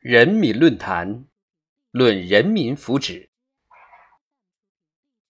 人民论坛论人民福祉。